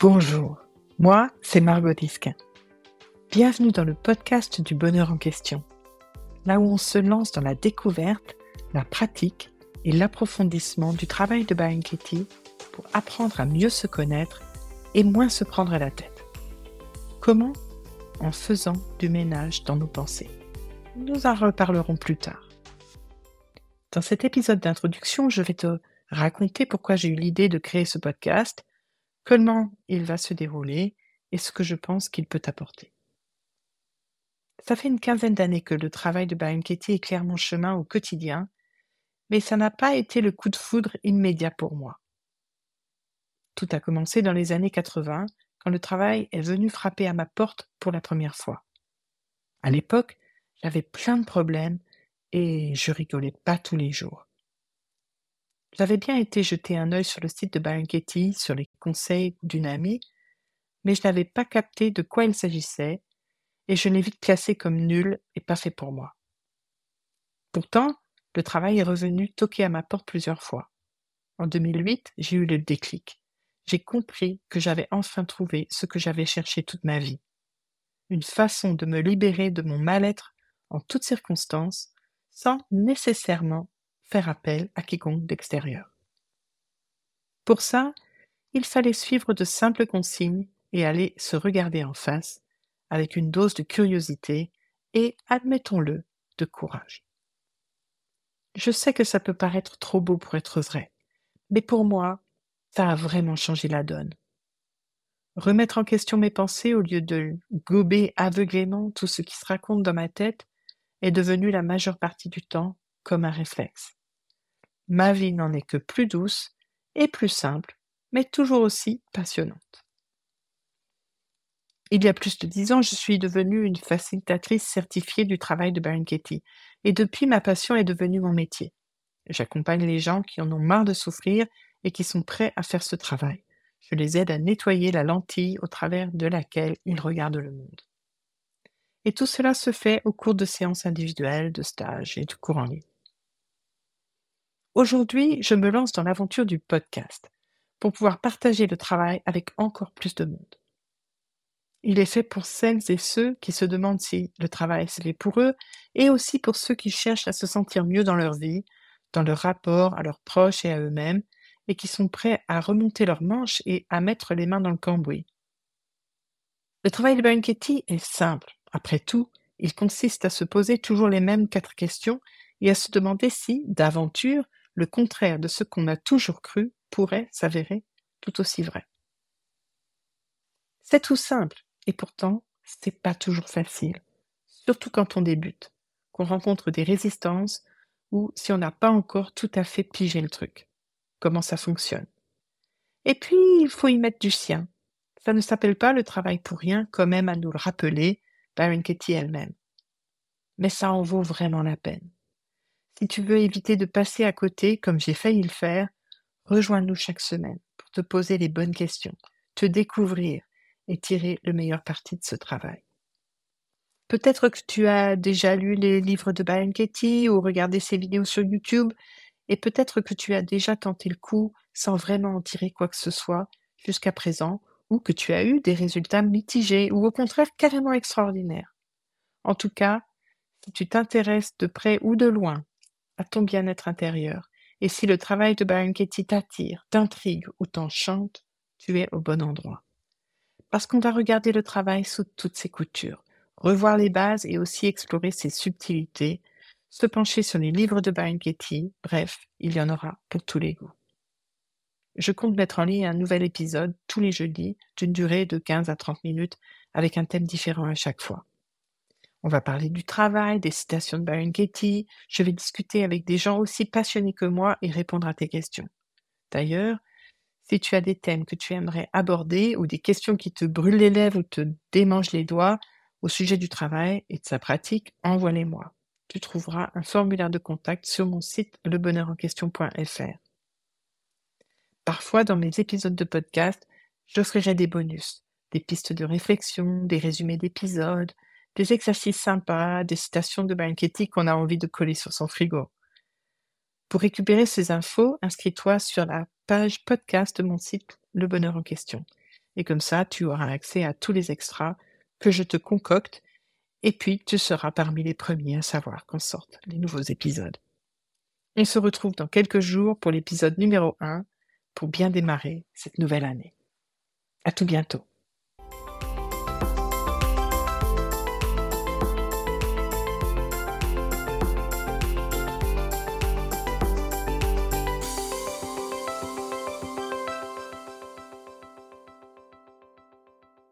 Bonjour, moi c'est Margot Disquin. Bienvenue dans le podcast du bonheur en question, là où on se lance dans la découverte, la pratique et l'approfondissement du travail de Katie pour apprendre à mieux se connaître et moins se prendre à la tête. Comment? En faisant du ménage dans nos pensées. Nous en reparlerons plus tard. Dans cet épisode d'introduction, je vais te raconter pourquoi j'ai eu l'idée de créer ce podcast comment il va se dérouler et ce que je pense qu'il peut apporter. Ça fait une quinzaine d'années que le travail de Byron Katie éclaire mon chemin au quotidien, mais ça n'a pas été le coup de foudre immédiat pour moi. Tout a commencé dans les années 80, quand le travail est venu frapper à ma porte pour la première fois. À l'époque, j'avais plein de problèmes et je rigolais pas tous les jours. J'avais bien été jeter un œil sur le site de Katie, sur les conseils d'une amie, mais je n'avais pas capté de quoi il s'agissait, et je l'ai vite classé comme nul et pas fait pour moi. Pourtant, le travail est revenu toquer à ma porte plusieurs fois. En 2008, j'ai eu le déclic. J'ai compris que j'avais enfin trouvé ce que j'avais cherché toute ma vie. Une façon de me libérer de mon mal-être en toutes circonstances, sans nécessairement faire appel à quiconque d'extérieur. Pour ça, il fallait suivre de simples consignes et aller se regarder en face avec une dose de curiosité et, admettons-le, de courage. Je sais que ça peut paraître trop beau pour être vrai, mais pour moi, ça a vraiment changé la donne. Remettre en question mes pensées au lieu de gober aveuglément tout ce qui se raconte dans ma tête est devenu la majeure partie du temps comme un réflexe ma vie n'en est que plus douce et plus simple, mais toujours aussi passionnante. Il y a plus de dix ans, je suis devenue une facilitatrice certifiée du travail de Baron Katie, et depuis ma passion est devenue mon métier. J'accompagne les gens qui en ont marre de souffrir et qui sont prêts à faire ce travail. Je les aide à nettoyer la lentille au travers de laquelle ils regardent le monde. Et tout cela se fait au cours de séances individuelles, de stages et de cours en ligne. Aujourd'hui, je me lance dans l'aventure du podcast pour pouvoir partager le travail avec encore plus de monde. Il est fait pour celles et ceux qui se demandent si le travail c'est fait pour eux et aussi pour ceux qui cherchent à se sentir mieux dans leur vie, dans leur rapport à leurs proches et à eux-mêmes et qui sont prêts à remonter leurs manches et à mettre les mains dans le cambouis. Le travail de Byron est simple. Après tout, il consiste à se poser toujours les mêmes quatre questions et à se demander si, d'aventure, le contraire de ce qu'on a toujours cru pourrait s'avérer tout aussi vrai. C'est tout simple, et pourtant, c'est pas toujours facile, surtout quand on débute, qu'on rencontre des résistances ou si on n'a pas encore tout à fait pigé le truc, comment ça fonctionne? Et puis, il faut y mettre du sien. Ça ne s'appelle pas le travail pour rien, quand même à nous le rappeler Baron Katie elle-même. Mais ça en vaut vraiment la peine. Si tu veux éviter de passer à côté, comme j'ai failli le faire, rejoins-nous chaque semaine pour te poser les bonnes questions, te découvrir et tirer le meilleur parti de ce travail. Peut-être que tu as déjà lu les livres de Byron Katie ou regardé ses vidéos sur YouTube, et peut-être que tu as déjà tenté le coup sans vraiment en tirer quoi que ce soit jusqu'à présent, que tu as eu des résultats mitigés ou au contraire carrément extraordinaires. En tout cas, si tu t'intéresses de près ou de loin à ton bien-être intérieur. Et si le travail de Byron Katie t'attire, t'intrigue ou t'enchante, tu es au bon endroit. Parce qu'on va regarder le travail sous toutes ses coutures, revoir les bases et aussi explorer ses subtilités, se pencher sur les livres de Byron Katie, bref, il y en aura pour tous les goûts. Je compte mettre en ligne un nouvel épisode tous les jeudis d'une durée de 15 à 30 minutes avec un thème différent à chaque fois. On va parler du travail, des citations de Byron Katie. Je vais discuter avec des gens aussi passionnés que moi et répondre à tes questions. D'ailleurs, si tu as des thèmes que tu aimerais aborder ou des questions qui te brûlent les lèvres ou te démangent les doigts au sujet du travail et de sa pratique, envoie-les-moi. Tu trouveras un formulaire de contact sur mon site lebonheurenquestion.fr. Parfois, dans mes épisodes de podcast, j'offrirai des bonus, des pistes de réflexion, des résumés d'épisodes, des exercices sympas, des citations de Byron qu'on a envie de coller sur son frigo. Pour récupérer ces infos, inscris-toi sur la page podcast de mon site Le Bonheur en question. Et comme ça, tu auras accès à tous les extras que je te concocte et puis tu seras parmi les premiers à savoir quand sortent les nouveaux épisodes. On se retrouve dans quelques jours pour l'épisode numéro 1 pour bien démarrer cette nouvelle année. À tout bientôt.